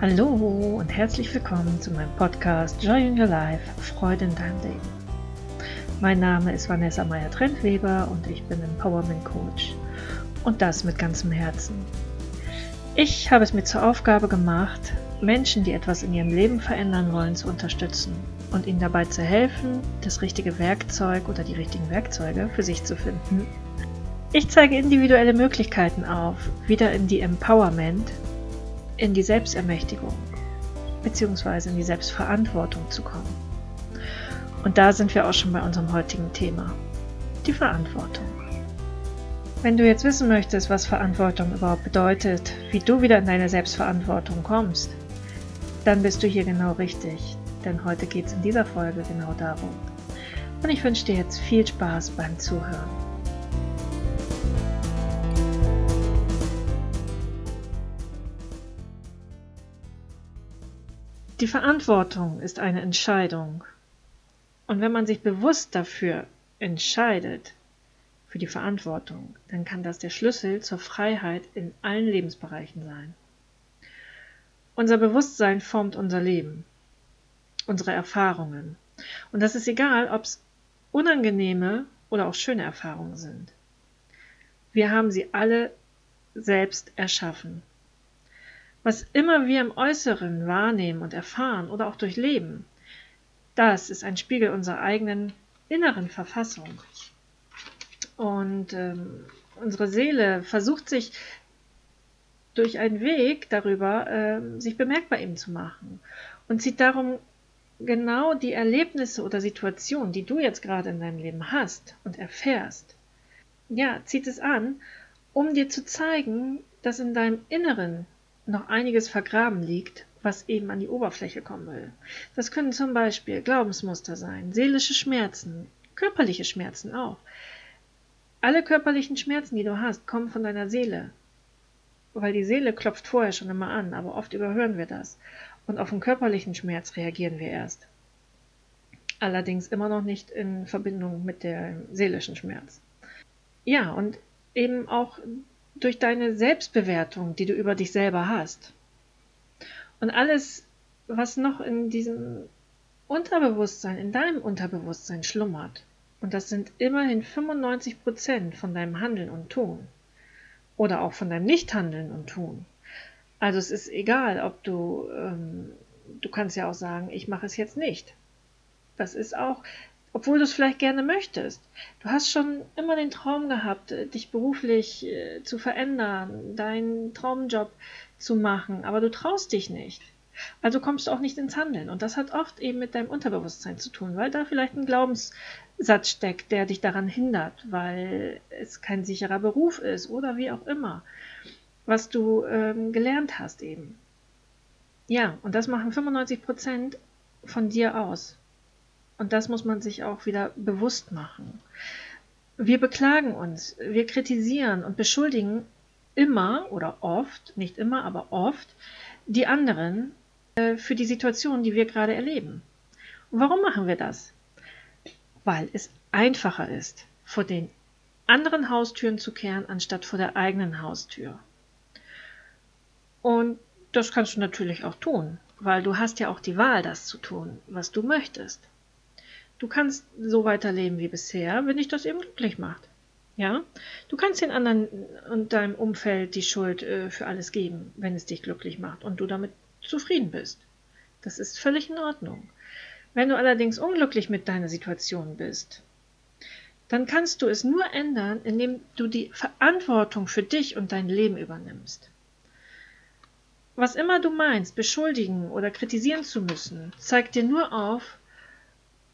Hallo und herzlich willkommen zu meinem Podcast Joy in Your Life, Freude in deinem Leben. Mein Name ist Vanessa Meyer-Trentweber und ich bin Empowerment Coach und das mit ganzem Herzen. Ich habe es mir zur Aufgabe gemacht, Menschen, die etwas in ihrem Leben verändern wollen, zu unterstützen und ihnen dabei zu helfen, das richtige Werkzeug oder die richtigen Werkzeuge für sich zu finden. Ich zeige individuelle Möglichkeiten auf, wieder in die Empowerment, in die Selbstermächtigung bzw. in die Selbstverantwortung zu kommen. Und da sind wir auch schon bei unserem heutigen Thema, die Verantwortung. Wenn du jetzt wissen möchtest, was Verantwortung überhaupt bedeutet, wie du wieder in deine Selbstverantwortung kommst, dann bist du hier genau richtig, denn heute geht es in dieser Folge genau darum. Und ich wünsche dir jetzt viel Spaß beim Zuhören. Die Verantwortung ist eine Entscheidung. Und wenn man sich bewusst dafür entscheidet, für die Verantwortung, dann kann das der Schlüssel zur Freiheit in allen Lebensbereichen sein. Unser Bewusstsein formt unser Leben, unsere Erfahrungen. Und das ist egal, ob es unangenehme oder auch schöne Erfahrungen sind. Wir haben sie alle selbst erschaffen. Was immer wir im Äußeren wahrnehmen und erfahren oder auch durchleben, das ist ein Spiegel unserer eigenen inneren Verfassung. Und ähm, unsere Seele versucht sich durch einen Weg darüber, äh, sich bemerkbar eben zu machen und zieht darum genau die Erlebnisse oder Situationen, die du jetzt gerade in deinem Leben hast und erfährst, ja, zieht es an, um dir zu zeigen, dass in deinem Inneren noch einiges vergraben liegt, was eben an die Oberfläche kommen will. Das können zum Beispiel Glaubensmuster sein, seelische Schmerzen, körperliche Schmerzen auch. Alle körperlichen Schmerzen, die du hast, kommen von deiner Seele. Weil die Seele klopft vorher schon immer an, aber oft überhören wir das. Und auf den körperlichen Schmerz reagieren wir erst. Allerdings immer noch nicht in Verbindung mit dem seelischen Schmerz. Ja, und eben auch durch deine Selbstbewertung, die du über dich selber hast. Und alles, was noch in diesem Unterbewusstsein, in deinem Unterbewusstsein schlummert, und das sind immerhin 95 Prozent von deinem Handeln und Tun, oder auch von deinem Nichthandeln und Tun. Also es ist egal, ob du, ähm, du kannst ja auch sagen, ich mache es jetzt nicht. Das ist auch obwohl du es vielleicht gerne möchtest. Du hast schon immer den Traum gehabt, äh, dich beruflich äh, zu verändern, deinen Traumjob zu machen, aber du traust dich nicht. Also kommst du auch nicht ins Handeln. Und das hat oft eben mit deinem Unterbewusstsein zu tun, weil da vielleicht ein Glaubenssatz steckt, der dich daran hindert, weil es kein sicherer Beruf ist oder wie auch immer, was du ähm, gelernt hast eben. Ja, und das machen 95 Prozent von dir aus. Und das muss man sich auch wieder bewusst machen. Wir beklagen uns, wir kritisieren und beschuldigen immer oder oft, nicht immer, aber oft, die anderen äh, für die Situation, die wir gerade erleben. Und warum machen wir das? Weil es einfacher ist, vor den anderen Haustüren zu kehren, anstatt vor der eigenen Haustür. Und das kannst du natürlich auch tun, weil du hast ja auch die Wahl, das zu tun, was du möchtest. Du kannst so weiterleben wie bisher, wenn dich das eben glücklich macht. Ja? Du kannst den anderen und deinem Umfeld die Schuld äh, für alles geben, wenn es dich glücklich macht und du damit zufrieden bist. Das ist völlig in Ordnung. Wenn du allerdings unglücklich mit deiner Situation bist, dann kannst du es nur ändern, indem du die Verantwortung für dich und dein Leben übernimmst. Was immer du meinst, beschuldigen oder kritisieren zu müssen, zeigt dir nur auf,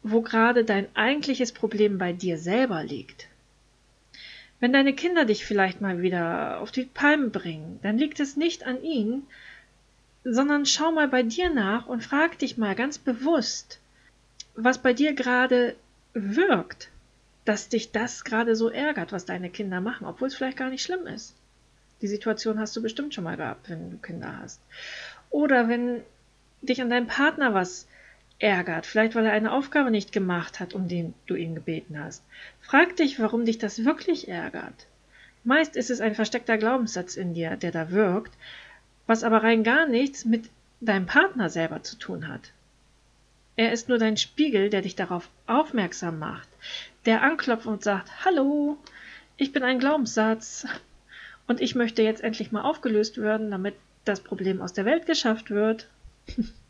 wo gerade dein eigentliches Problem bei dir selber liegt. Wenn deine Kinder dich vielleicht mal wieder auf die Palme bringen, dann liegt es nicht an ihnen, sondern schau mal bei dir nach und frag dich mal ganz bewusst, was bei dir gerade wirkt, dass dich das gerade so ärgert, was deine Kinder machen, obwohl es vielleicht gar nicht schlimm ist. Die Situation hast du bestimmt schon mal gehabt, wenn du Kinder hast. Oder wenn dich an deinem Partner was ärgert, vielleicht weil er eine Aufgabe nicht gemacht hat, um den du ihn gebeten hast. Frag dich, warum dich das wirklich ärgert. Meist ist es ein versteckter Glaubenssatz in dir, der da wirkt, was aber rein gar nichts mit deinem Partner selber zu tun hat. Er ist nur dein Spiegel, der dich darauf aufmerksam macht, der anklopft und sagt, Hallo, ich bin ein Glaubenssatz und ich möchte jetzt endlich mal aufgelöst werden, damit das Problem aus der Welt geschafft wird.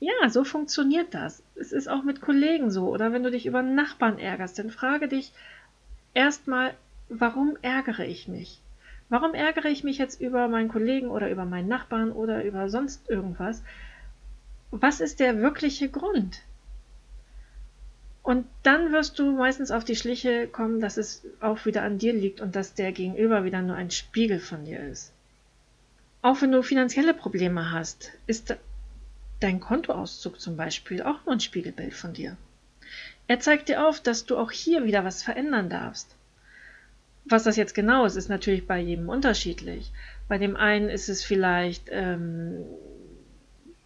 ja, so funktioniert das. Es ist auch mit Kollegen so. Oder wenn du dich über Nachbarn ärgerst, dann frage dich erstmal, warum ärgere ich mich? Warum ärgere ich mich jetzt über meinen Kollegen oder über meinen Nachbarn oder über sonst irgendwas? Was ist der wirkliche Grund? Und dann wirst du meistens auf die Schliche kommen, dass es auch wieder an dir liegt und dass der Gegenüber wieder nur ein Spiegel von dir ist. Auch wenn du finanzielle Probleme hast, ist dein Kontoauszug zum Beispiel auch nur ein Spiegelbild von dir. Er zeigt dir auf, dass du auch hier wieder was verändern darfst. Was das jetzt genau ist, ist natürlich bei jedem unterschiedlich. Bei dem einen ist es vielleicht, ähm,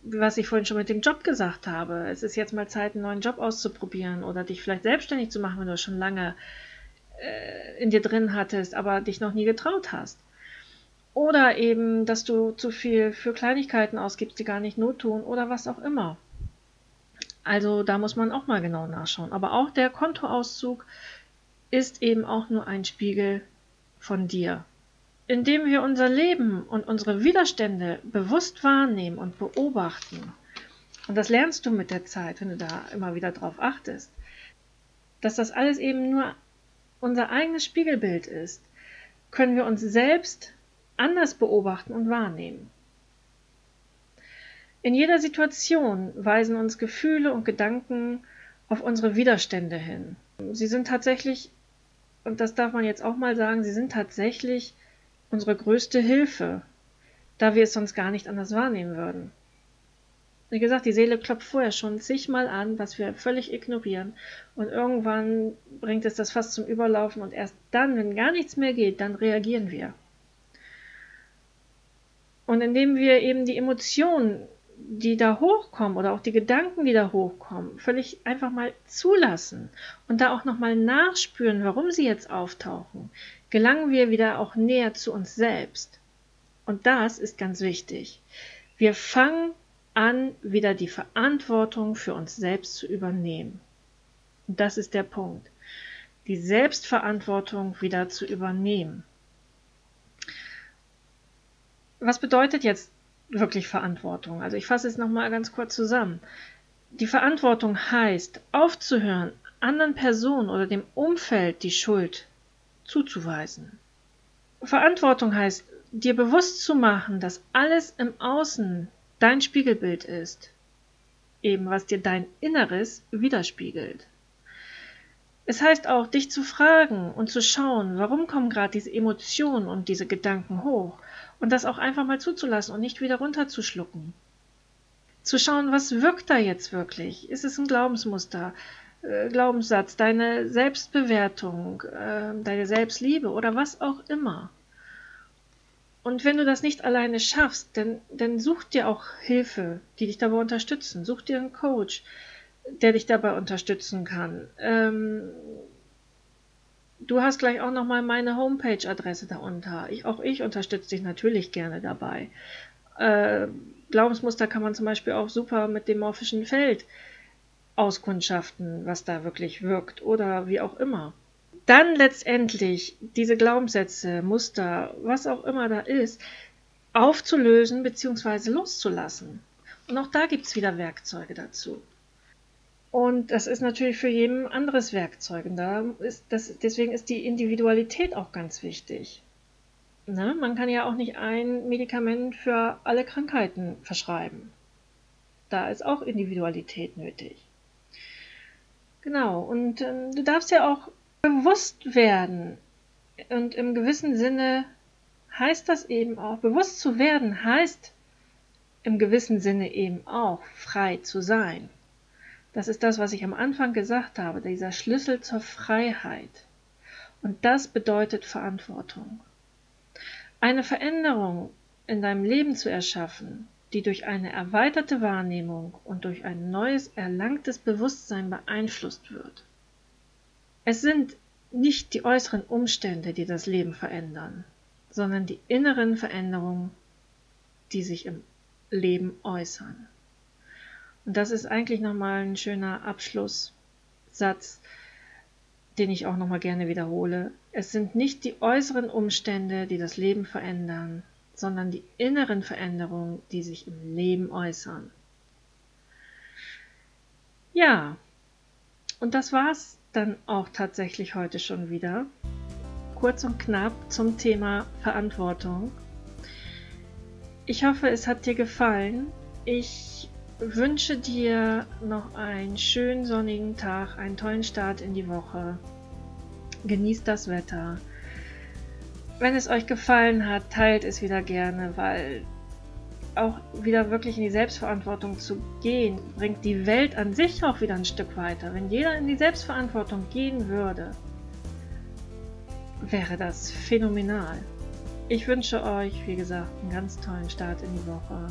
was ich vorhin schon mit dem Job gesagt habe. Es ist jetzt mal Zeit, einen neuen Job auszuprobieren oder dich vielleicht selbstständig zu machen, wenn du schon lange äh, in dir drin hattest, aber dich noch nie getraut hast. Oder eben, dass du zu viel für Kleinigkeiten ausgibst, die gar nicht Not tun oder was auch immer. Also da muss man auch mal genau nachschauen. Aber auch der Kontoauszug ist eben auch nur ein Spiegel von dir. Indem wir unser Leben und unsere Widerstände bewusst wahrnehmen und beobachten, und das lernst du mit der Zeit, wenn du da immer wieder drauf achtest, dass das alles eben nur unser eigenes Spiegelbild ist, können wir uns selbst anders beobachten und wahrnehmen. In jeder Situation weisen uns Gefühle und Gedanken auf unsere Widerstände hin. Sie sind tatsächlich und das darf man jetzt auch mal sagen, sie sind tatsächlich unsere größte Hilfe, da wir es sonst gar nicht anders wahrnehmen würden. Wie gesagt, die Seele klopft vorher schon zigmal an, was wir völlig ignorieren. Und irgendwann bringt es das fast zum Überlaufen und erst dann, wenn gar nichts mehr geht, dann reagieren wir. Und indem wir eben die Emotionen die da hochkommen oder auch die Gedanken, die da hochkommen, völlig einfach mal zulassen und da auch nochmal nachspüren, warum sie jetzt auftauchen, gelangen wir wieder auch näher zu uns selbst. Und das ist ganz wichtig. Wir fangen an, wieder die Verantwortung für uns selbst zu übernehmen. Und das ist der Punkt. Die Selbstverantwortung wieder zu übernehmen. Was bedeutet jetzt wirklich Verantwortung. Also ich fasse es nochmal ganz kurz zusammen. Die Verantwortung heißt, aufzuhören, anderen Personen oder dem Umfeld die Schuld zuzuweisen. Verantwortung heißt, dir bewusst zu machen, dass alles im Außen dein Spiegelbild ist, eben was dir dein Inneres widerspiegelt. Es heißt auch, dich zu fragen und zu schauen, warum kommen gerade diese Emotionen und diese Gedanken hoch und das auch einfach mal zuzulassen und nicht wieder runterzuschlucken. Zu schauen, was wirkt da jetzt wirklich? Ist es ein Glaubensmuster, äh, Glaubenssatz, deine Selbstbewertung, äh, deine Selbstliebe oder was auch immer? Und wenn du das nicht alleine schaffst, dann, dann such dir auch Hilfe, die dich dabei unterstützen. Such dir einen Coach, der dich dabei unterstützen kann. Ähm, du hast gleich auch nochmal meine Homepage-Adresse darunter. Ich, auch ich unterstütze dich natürlich gerne dabei. Äh, Glaubensmuster kann man zum Beispiel auch super mit dem morphischen Feld auskundschaften, was da wirklich wirkt oder wie auch immer. Dann letztendlich diese Glaubenssätze, Muster, was auch immer da ist, aufzulösen bzw. loszulassen. Und auch da gibt es wieder Werkzeuge dazu. Und das ist natürlich für jeden anderes Werkzeug. Und da ist das, deswegen ist die Individualität auch ganz wichtig. Ne? Man kann ja auch nicht ein Medikament für alle Krankheiten verschreiben. Da ist auch Individualität nötig. Genau, und äh, du darfst ja auch bewusst werden. Und im gewissen Sinne heißt das eben auch, bewusst zu werden heißt im gewissen Sinne eben auch frei zu sein. Das ist das, was ich am Anfang gesagt habe, dieser Schlüssel zur Freiheit. Und das bedeutet Verantwortung. Eine Veränderung in deinem Leben zu erschaffen, die durch eine erweiterte Wahrnehmung und durch ein neues erlangtes Bewusstsein beeinflusst wird. Es sind nicht die äußeren Umstände, die das Leben verändern, sondern die inneren Veränderungen, die sich im Leben äußern. Das ist eigentlich nochmal ein schöner Abschlusssatz, den ich auch nochmal gerne wiederhole. Es sind nicht die äußeren Umstände, die das Leben verändern, sondern die inneren Veränderungen, die sich im Leben äußern. Ja, und das war's dann auch tatsächlich heute schon wieder. Kurz und knapp zum Thema Verantwortung. Ich hoffe, es hat dir gefallen. Ich wünsche dir noch einen schönen sonnigen Tag, einen tollen Start in die Woche. Genießt das Wetter. Wenn es euch gefallen hat, teilt es wieder gerne, weil auch wieder wirklich in die Selbstverantwortung zu gehen, bringt die Welt an sich auch wieder ein Stück weiter. Wenn jeder in die Selbstverantwortung gehen würde, wäre das phänomenal. Ich wünsche euch, wie gesagt, einen ganz tollen Start in die Woche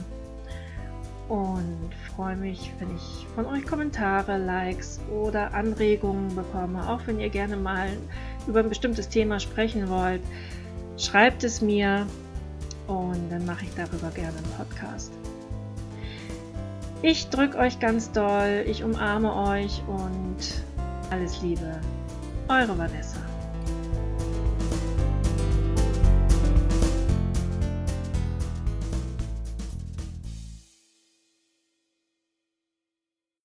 und freue mich, wenn ich von euch Kommentare, Likes oder Anregungen bekomme. Auch wenn ihr gerne mal über ein bestimmtes Thema sprechen wollt, schreibt es mir und dann mache ich darüber gerne einen Podcast. Ich drücke euch ganz doll, ich umarme euch und alles Liebe. Eure Vanessa.